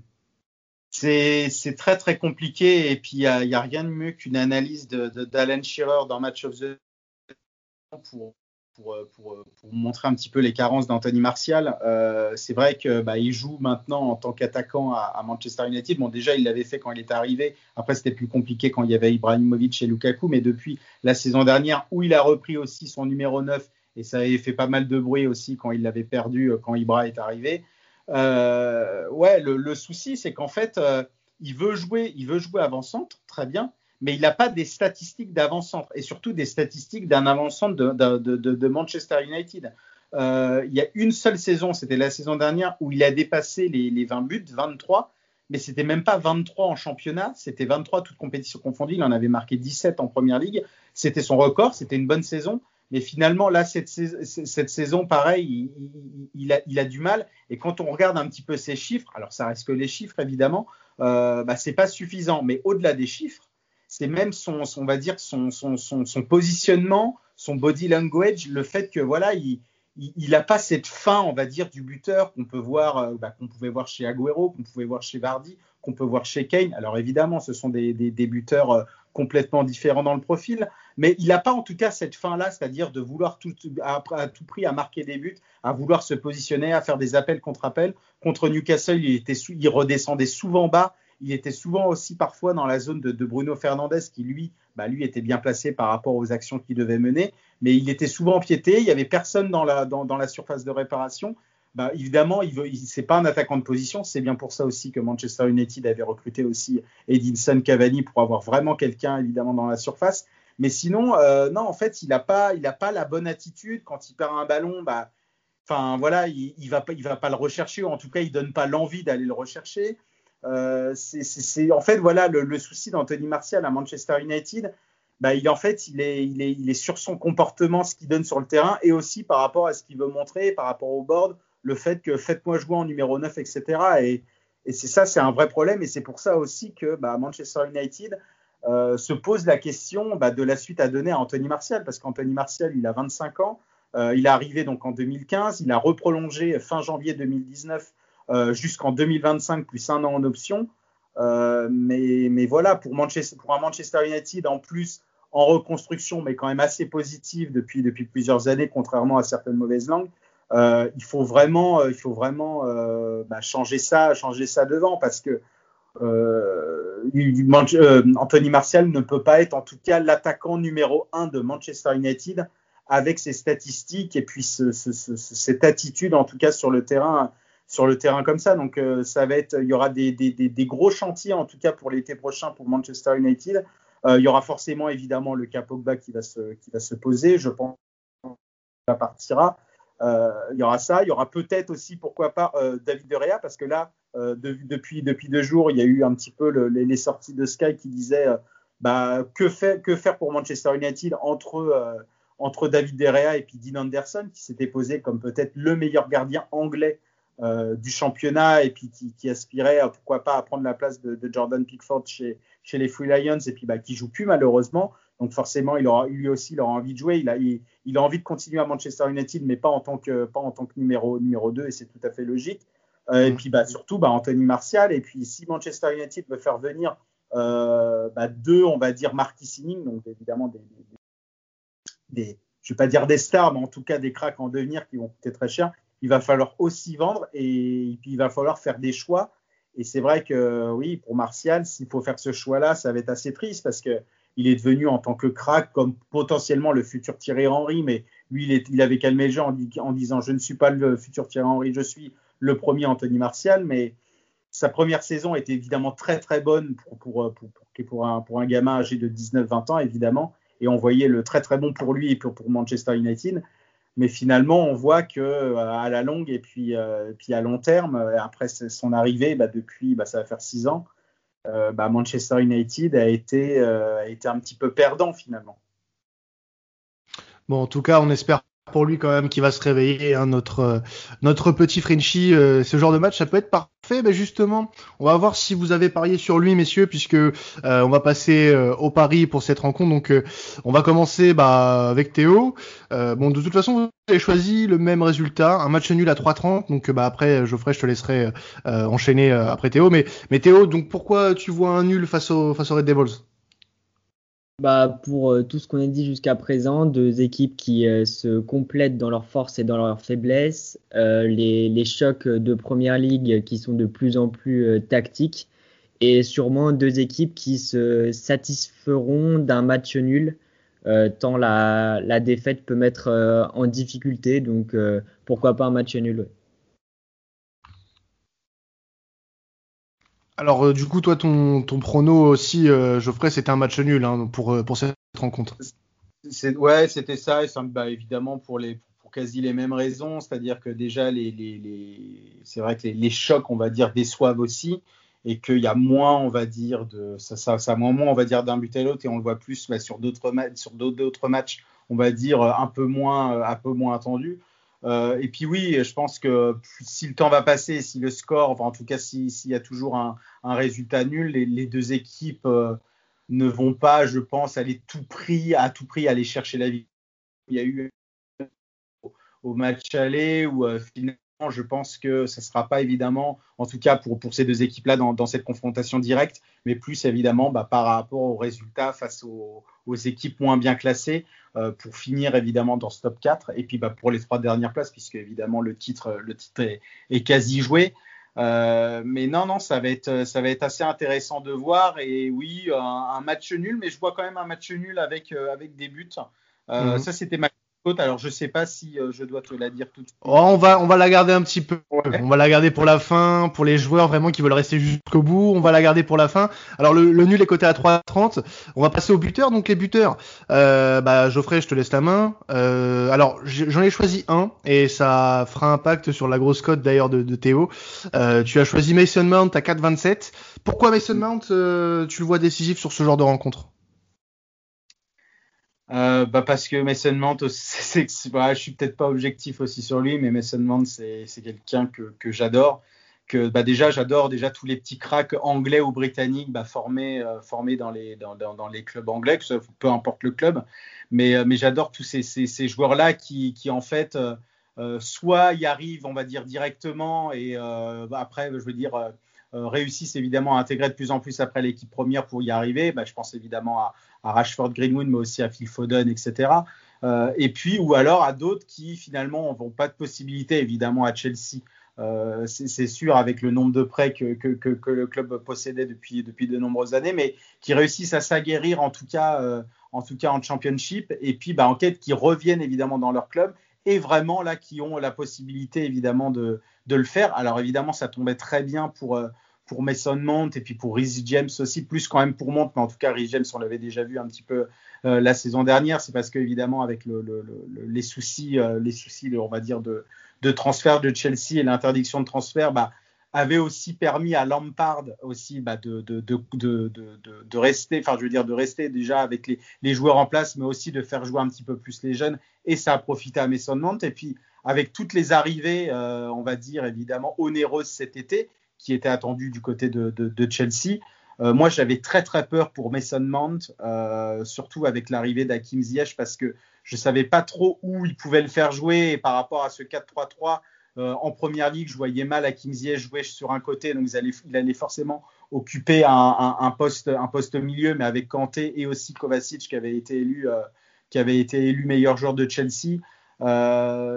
C'est très très compliqué et puis il n'y a, rien de mieux qu'une analyse d'Alan de, Shearer dans Match of the pour euh, pour, pour, montrer un petit peu les carences d'Anthony Martial. Euh, c'est vrai qu'il bah, joue maintenant en tant qu'attaquant à, Manchester United. Bon, déjà, il l'avait fait quand il est arrivé. Après, c'était plus compliqué quand il y avait Ibrahimovic et Lukaku. Mais depuis la saison dernière, où il a repris aussi son numéro 9, et ça avait fait pas mal de bruit aussi quand il l'avait perdu euh, quand Ibra est arrivé. ouais, le, le souci, c'est qu'en fait, il veut jouer, il veut jouer avant-centre, très bien mais il n'a pas des statistiques d'avant-centre et surtout des statistiques d'un avant-centre de, Manchester United. Euh, il y a une seule saison, c'était la saison dernière, où il a dépassé les, 20 buts, 23, mais c'était même pas 23 en championnat, c'était 23 toutes compétitions confondues. Il en avait marqué 17 en première ligue. C'était son record, c'était une bonne saison. Mais finalement, là, cette, saison, pareil, il, a, du mal. Et quand on regarde un petit peu ses chiffres, alors ça reste que les chiffres, évidemment, euh, bah, c'est pas suffisant. Mais au-delà des chiffres, c'est même son, on va dire son, son, son, positionnement, son body language, le fait que voilà, il il n'a pas cette fin, on va dire, du buteur qu'on peut voir, euh, bah, qu'on pouvait voir chez Agüero, qu'on pouvait voir chez Vardy, qu'on peut voir chez Kane. Alors évidemment, ce sont des, des, buteurs euh, complètement différents dans le profil, mais il n'a pas en tout cas cette fin-là, c'est-à-dire de vouloir tout, à, tout prix à marquer des buts, à vouloir se positionner, à faire des appels contre appels. Contre Newcastle, il, était, il redescendait souvent bas il était souvent aussi parfois dans la zone de, Bruno Fernandez, qui lui, bah, lui était bien placé par rapport aux actions qu'il devait mener, mais il était souvent piété. Il y avait personne dans la, surface de réparation. bah, évidemment, il veut, c'est pas un attaquant de position. C'est bien pour ça aussi que Manchester United avait recruté aussi Edinson Cavani pour avoir vraiment quelqu'un évidemment dans la surface. Mais sinon, euh, non, en fait, il n'a pas, il pas la bonne attitude quand il perd un ballon. Bah, voilà, il, il va pas, il va pas le rechercher. Ou en tout cas, il donne pas l'envie d'aller le rechercher. Euh, c'est en fait voilà le, souci d'Anthony Martial à Manchester United. Bah, il en fait il est, sur son comportement, ce qu'il donne sur le terrain, et aussi par rapport à ce qu'il veut montrer, par rapport au board le fait que faites-moi jouer en numéro 9, etc. Et, c'est ça, c'est un vrai problème. Et c'est pour ça aussi que bah, Manchester United euh, se pose la question bah, de la suite à donner à Anthony Martial, parce qu'Anthony Martial, il a 25 ans. Euh, il est arrivé donc en 2015. Il a reprolongé fin janvier 2019 euh, jusqu'en 2025, plus un an en option. mais, mais, voilà, pour, Manchester, pour un Manchester United en plus en reconstruction, mais quand même assez positif depuis, depuis plusieurs années, contrairement à certaines mauvaises langues. Euh, il faut vraiment, euh, il faut vraiment euh, bah, changer ça, changer ça devant parce que Anthony Martial ne peut pas être en tout cas l'attaquant numéro un de Manchester United avec ses statistiques et puis cette attitude en tout cas sur le terrain sur le terrain comme ça. Donc ça va être, il y aura des, gros chantiers en tout cas pour l'été prochain pour Manchester United. il y aura forcément évidemment le cas Pogba qui va se, poser. Je pense qu'il partira. Euh, il y aura ça. Il y aura peut-être aussi, pourquoi pas, euh, David De Rea, parce que là, euh, depuis, depuis deux jours, il y a eu un petit peu les, sorties de Sky qui disaient bah, que faire pour Manchester United entre, entre David De Rea et puis Dean Anderson, qui s'était posé comme peut-être le meilleur gardien anglais du championnat et puis qui, aspirait, pourquoi pas, à prendre la place de, Jordan Pickford chez, chez les Free Lions et puis bah, qui joue plus malheureusement. Donc forcément, il aura, lui aussi, il aura envie de jouer. Il a, il, a envie de continuer à Manchester United, mais pas en tant que, pas en tant que numéro, numéro 2, et c'est tout à fait logique. Euh, et puis bah, surtout, bah, Anthony Martial. Et puis si Manchester United veut faire venir euh, bah, deux, on va dire, marketing, donc évidemment des, des, je vais pas dire des stars, mais en tout cas des cracks en devenir qui vont coûter très cher, il va falloir aussi vendre et, puis il va falloir faire des choix. Et c'est vrai que oui, pour Martial, s'il faut faire ce choix-là, ça va être assez triste parce que il est devenu en tant que crack comme potentiellement le futur Thierry Henry, mais lui, il, avait calmé le jeu en, disant je ne suis pas le futur Thierry Henry, je suis le premier Anthony Martial, mais sa première saison était évidemment très très bonne pour, pour, pour, un, pour un gamin âgé de 19-20 ans, évidemment, et on voyait le très très bon pour lui et pour, Manchester United. Mais finalement, on voit que euh, à la longue et puis, euh, puis à long terme, euh, après son arrivée, bah, depuis, bah, ça va faire six ans, bah, Manchester United a été, a été un petit peu perdant finalement. Bon, en tout cas, on espère pour lui quand même qu'il va se réveiller. Hein, notre euh, notre petit Frenchy, euh, ce genre de match, ça peut être parfait. Mais justement, on va voir si vous avez parié sur lui, messieurs, puisque euh, on va passer au pari pour cette rencontre. Donc, on va commencer bah, avec Théo. bon, de toute façon, vous avez choisi le même résultat, un match nul à 3-30. Donc, bah après, Geoffrey, je te laisserai enchaîner après Théo. Mais, mais Théo, donc pourquoi tu vois un nul face au face aux Red Devils? Bah, pour euh, tout ce qu'on a dit jusqu'à présent, deux équipes qui euh, se complètent dans leurs forces et dans leurs faiblesses, euh, les, les, chocs de première ligue qui sont de plus en plus tactiques, et sûrement deux équipes qui se satisferont d'un match nul, tant la, la, défaite peut mettre en difficulté, donc pourquoi pas un match nul. Alors, euh, du coup, toi, ton, ton prono aussi, euh, Geoffrey, c'était un match nul hein, pour, euh, pour cette rencontre. Ouais, c'était ça. Et ça bah, évidemment, pour, les, pour quasi les mêmes raisons. C'est-à-dire que déjà, les, les, les c'est vrai que les, chocs, on va dire, déçoivent aussi. Et qu'il y a moins, on va dire, de, ça, ça, ça moins, on va dire, d'un but à l'autre. Et on le voit plus bah, sur d'autres sur d'autres matchs, on va dire, un peu moins, un peu moins attendus. Euh, et puis oui, je pense que si le temps va passer, si le score, en tout cas s'il y a toujours un, résultat nul, les, deux équipes euh, ne vont pas, je pense, aller tout prix, à tout prix aller chercher la vie. Il y a eu au, match aller où euh, finalement je pense que ça ne sera pas évidemment, en tout cas pour, pour ces deux équipes-là, dans, cette confrontation directe, mais plus évidemment bah, par rapport aux résultats face aux, équipes moins bien classées, euh, pour finir évidemment dans ce top 4, et puis bah, pour les trois dernières places, puisque évidemment le titre, le titre est, quasi joué. Euh, mais non, non, ça va, être, ça va être assez intéressant de voir. Et oui, un, match nul, mais je vois quand même un match nul avec, euh, avec des buts. Mhm. Ça, c'était ma alors je sais pas si euh, je dois te la dire tout de suite. Oh, on va on va la garder un petit peu. On va la garder pour la fin, pour les joueurs vraiment qui veulent rester jusqu'au bout. On va la garder pour la fin. Alors le, nul est coté à 3,30. On va passer aux buteurs. Donc les buteurs. Euh, bah Geoffrey, je te laisse la main. Euh, alors j'en ai choisi un et ça fera impact sur la grosse cote d'ailleurs de, de, Théo. Euh, tu as choisi Mason Mount à 4,27. Pourquoi Mason Mount euh, Tu le vois décisif sur ce genre de rencontre? Euh, bah parce que Mason Mount, [LAUGHS] c'est, bah, je suis peut-être pas objectif aussi sur lui, mais Mason Mount, c'est, quelqu'un que, que j'adore. Que bah déjà, j'adore déjà tous les petits cracks anglais ou britanniques bah, formés, euh, formés dans, les, dans, dans, les clubs anglais, que peu importe le club. Mais, euh, mais j'adore tous ces, ces, ces joueurs-là qui, qui, en fait, soit y arrivent, on va dire, directement, et bah, après, je veux dire, réussissent évidemment à intégrer de plus en plus après l'équipe première pour y arriver. Bah, je pense évidemment à, à Rashford Greenwood, mais aussi à Phil Foden, etc. Euh, et puis, ou alors à d'autres qui finalement n'ont pas de possibilité, évidemment, à Chelsea. Euh, c'est sûr, avec le nombre de prêts que, le club possédait depuis, depuis de nombreuses années, mais qui réussissent à s'aguerrir en tout cas, euh, en tout cas en championship, et puis bah, en quête qui reviennent évidemment dans leur club, et vraiment là qui ont la possibilité évidemment de, de le faire. Alors évidemment, ça tombait très bien pour, pour Mason Mount et puis pour Rhys James aussi, plus quand même pour Mount, mais en tout cas Rhys James, on l'avait déjà vu un petit peu euh, la saison dernière. C'est parce que évidemment avec le, le, les soucis, euh, les soucis, on va dire de, de transfert de Chelsea et l'interdiction de transfert, bah, avait aussi permis à Lampard aussi bah, de, de, de, de, rester, enfin je veux dire de rester déjà avec les, les, joueurs en place, mais aussi de faire jouer un petit peu plus les jeunes. Et ça a profité à Mason Mount. Et puis avec toutes les arrivées, euh, on va dire évidemment onéreuses cet été, qui était attendu du côté de, Chelsea. Euh, moi, j'avais très très peur pour Mason Mount, euh, surtout avec l'arrivée d'Akim Ziyech, parce que je savais pas trop où il pouvait le faire jouer. Et par rapport à ce 4-3-3 euh, en première ligue, je voyais mal Akim Ziyech jouer sur un côté, donc il allait, il allait forcément occuper un, poste, un poste milieu, mais avec Kanté et aussi Kovacic qui avait été élu, qui avait été élu meilleur joueur de Chelsea.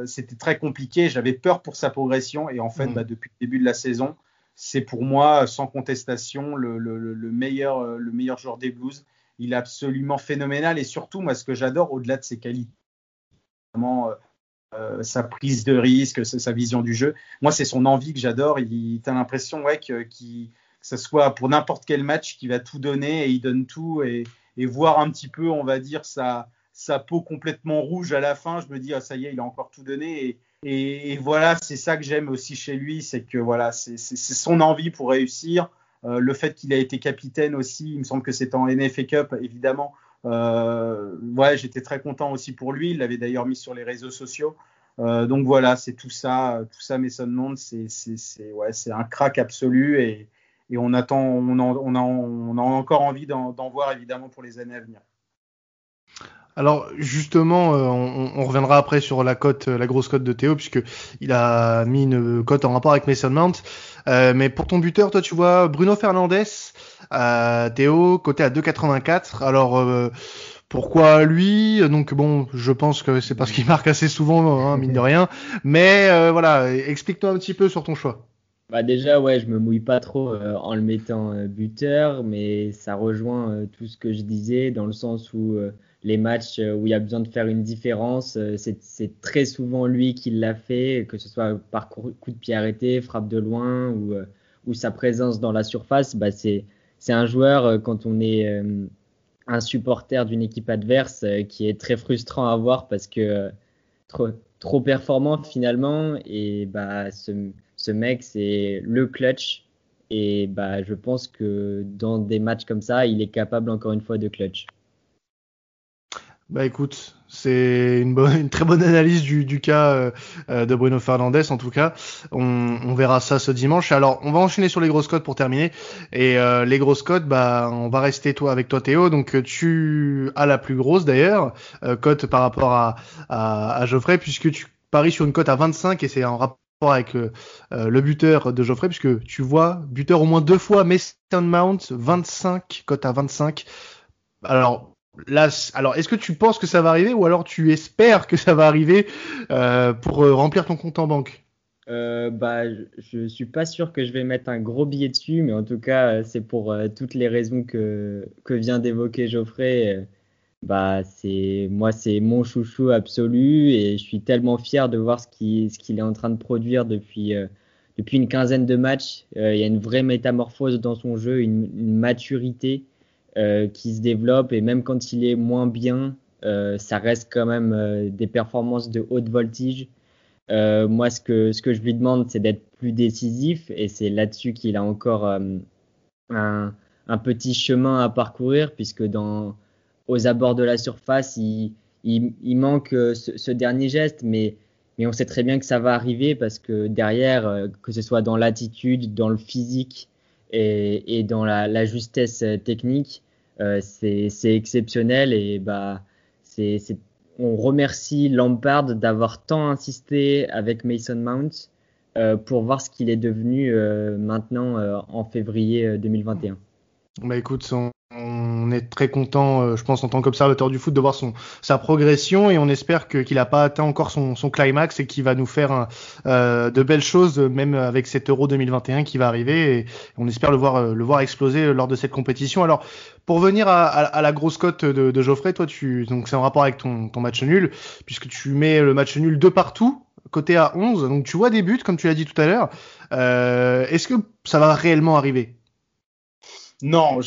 C'était très compliqué. J'avais peur pour sa progression, et en fait, mmh. bah, depuis le début de la saison c'est pour moi, sans contestation, le, meilleur, euh, le meilleur joueur des Blues. Il est absolument phénoménal et surtout, moi, ce que j'adore au-delà de ses qualités, vraiment, euh, euh, sa prise de risque, sa vision du jeu. Moi, c'est son envie que j'adore. Il, as l'impression ouais, que, ce soit pour n'importe quel match, qu'il va tout donner et il donne tout et, voir un petit peu, on va dire, sa, peau complètement rouge à la fin. Je me dis, ah, ça y est, il a encore tout donné et, voilà, c'est ça que j'aime aussi chez lui, c'est que voilà, c'est son envie pour réussir. Euh, le fait qu'il a été capitaine aussi, il me semble que c'est en NFA Cup, évidemment. Euh, ouais, j'étais très content aussi pour lui. Il l'avait d'ailleurs mis sur les réseaux sociaux. Euh, donc voilà, c'est tout ça, tout ça Mason Mount, c'est ouais, c'est un crack absolu et, et on attend, on, on, a, on a encore envie d'en voir évidemment pour les années à venir. Alors justement, euh, on, reviendra après sur la cote, euh, la grosse cote de Théo, puisque il a mis une cote en rapport avec Mason Mount. Euh, mais pour ton buteur, toi, tu vois Bruno Fernandez, Théo, coté à 2,84. Alors pourquoi lui? Donc bon, je pense que c'est parce qu'il marque assez souvent, hein, mine de rien. Mais voilà, explique-toi un petit peu sur ton choix. Bah déjà, ouais, je me mouille pas trop en le mettant buteur, mais ça rejoint tout ce que je disais dans le sens où les matchs euh, où il y a besoin de faire une différence, euh, c'est très souvent lui qui l'a fait, que ce soit par coup de pied arrêté, frappe de loin ou, euh, sa présence dans la surface. Bah c'est un joueur, quand on est un supporter d'une équipe adverse, qui est très frustrant à voir parce que trop, trop performant finalement. Et bah, ce, ce mec, c'est le clutch. Et bah, je pense que dans des matchs comme ça, il est capable encore une fois de clutch. Bah écoute, c'est une, une très bonne analyse du, du cas euh, euh, de Bruno Fernandez en tout cas. On, on, verra ça ce dimanche. Alors on va enchaîner sur les grosses codes pour terminer. Et euh, les grosses codes, bah on va rester toi avec toi Théo. Donc tu as la plus grosse d'ailleurs cote par rapport à, à, à, Geoffrey puisque tu paries sur une cote à 25 et c'est en rapport avec le buteur de Geoffrey puisque tu vois buteur au moins deux fois Mason Mount 25 cote à 25. Alors Alors, est-ce que tu penses que ça va arriver ou alors tu espères que ça va arriver euh, pour euh, remplir ton compte en banque? Euh, bah, je, suis pas sûr que je vais mettre un gros billet dessus, mais en tout cas, c'est pour toutes les raisons que, que vient d'évoquer Geoffrey. bah c'est moi c'est mon chouchou absolu et je suis tellement fier de voir ce qu'il est en train de produire depuis depuis une quinzaine de matchs. Il y a une vraie métamorphose dans son jeu, une, maturité qui se développe. Et même quand il est moins bien, ça reste quand même des performances de haute voltige. moi, ce que je lui demande, c'est d'être plus décisif. Et c'est là-dessus qu'il a encore un, petit chemin à parcourir puisque dans aux abords de la surface, il, manque euh, ce, dernier geste, mais, on sait très bien que ça va arriver parce que derrière, euh, que ce soit dans l'attitude, dans le physique et, dans la, justesse euh, technique, euh, c'est exceptionnel et bah c'est on remercie Lampard d'avoir tant insisté avec Mason Mount euh, pour voir ce qu'il est devenu maintenant en février 2021. Bah écoute, son, on est très content, euh, je pense, en tant qu'observateur du foot, de voir son, sa progression et on espère qu'il n'a pas atteint encore son, son, climax et qu'il va nous faire euh, de belles choses, même avec cet Euro 2021 qui va arriver. Et on espère le voir, euh, le voir exploser lors de cette compétition. Alors, pour venir à, à, la grosse cote de, de, Geoffrey, toi, tu, donc c'est en rapport avec ton, ton match nul, puisque tu mets le match nul de partout côté à 11. Donc tu vois des buts, comme tu l'as dit tout à l'heure. Euh, Est-ce que ça va réellement arriver? Non,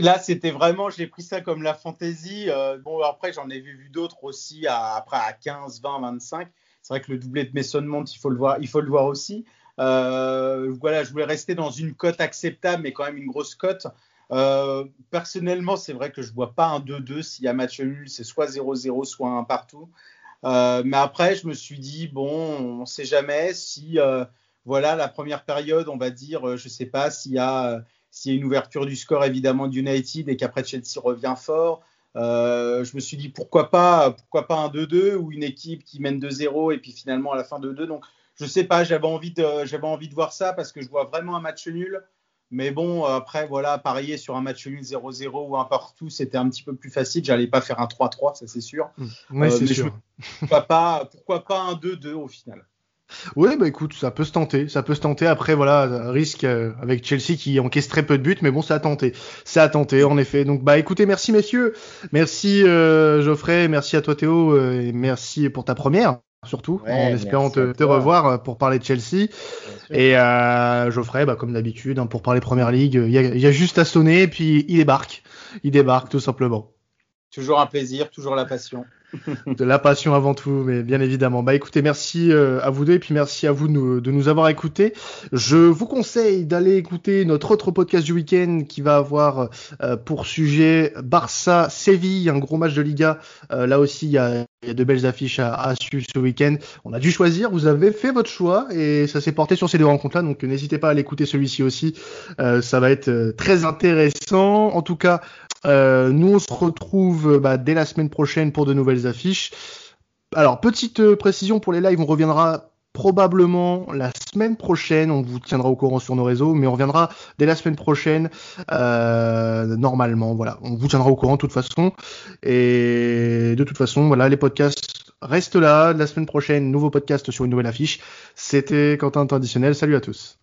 là c'était vraiment, j'ai pris ça comme la fantaisie. Euh, bon, après j'en ai vu, d'autres aussi, à, après à 15, 20, 25. C'est vrai que le doublé de Mason il faut le voir, il faut le voir aussi. Euh, voilà, je voulais rester dans une cote acceptable, mais quand même une grosse cote. Euh, personnellement, c'est vrai que je vois pas un 2-2 s'il y a match nul, c'est soit 0-0, soit un partout. Euh, mais après, je me suis dit bon, on sait jamais si euh, voilà la première période, on va dire, je sais pas s'il y a s'il y a une ouverture du score évidemment d'United et qu'après Chelsea revient fort, euh, je me suis dit pourquoi pas, pourquoi pas un 2-2 ou une équipe qui mène 2-0 et puis finalement à la fin 2-2. Donc je sais pas, j'avais envie de, j'avais envie de voir ça parce que je vois vraiment un match nul. Mais bon, après, voilà, parier sur un match nul 0-0 ou un partout, c'était un petit peu plus facile. J'allais pas faire un 3-3, ça c'est sûr. Mmh. Ouais, euh, c'est sûr. pourquoi, pas, pourquoi pas un 2-2 au final oui, bah écoute, ça peut se tenter, ça peut se tenter. Après, voilà, risque euh, avec Chelsea qui encaisse très peu de buts, mais bon, ça a tenté, ça a tenté en effet. Donc, bah écoutez, merci messieurs, merci euh, Geoffrey, merci à toi Théo, euh, et merci pour ta première surtout, en espérant te, revoir pour parler de Chelsea. Et Geoffrey, bah, comme d'habitude, hein, pour parler Première Ligue, il y a, y a juste à sonner, et puis il débarque, il débarque tout simplement. Toujours un plaisir, toujours la passion. [LAUGHS] de la passion avant tout, mais bien évidemment. Bah écoutez, merci euh, à vous deux et puis merci à vous de nous, avoir écoutés. Je vous conseille d'aller écouter notre autre podcast du week-end qui va avoir euh, pour sujet Barça Séville, un gros match de Liga. Euh, là aussi, il y a, de belles affiches à, suivre ce week-end. On a dû choisir, vous avez fait votre choix et ça s'est porté sur ces deux rencontres-là, donc n'hésitez pas à l'écouter celui-ci aussi. ça va être très intéressant. En tout cas, euh, nous, on se retrouve bah, dès la semaine prochaine pour de nouvelles affiches. Alors, petite euh, précision pour les lives, on reviendra probablement la semaine prochaine. On vous tiendra au courant sur nos réseaux, mais on reviendra dès la semaine prochaine. Euh, normalement, voilà, on vous tiendra au courant de toute façon. Et de toute façon, voilà, les podcasts restent là. La semaine prochaine, nouveau podcast sur une nouvelle affiche. C'était Quentin Traditionnel. Salut à tous.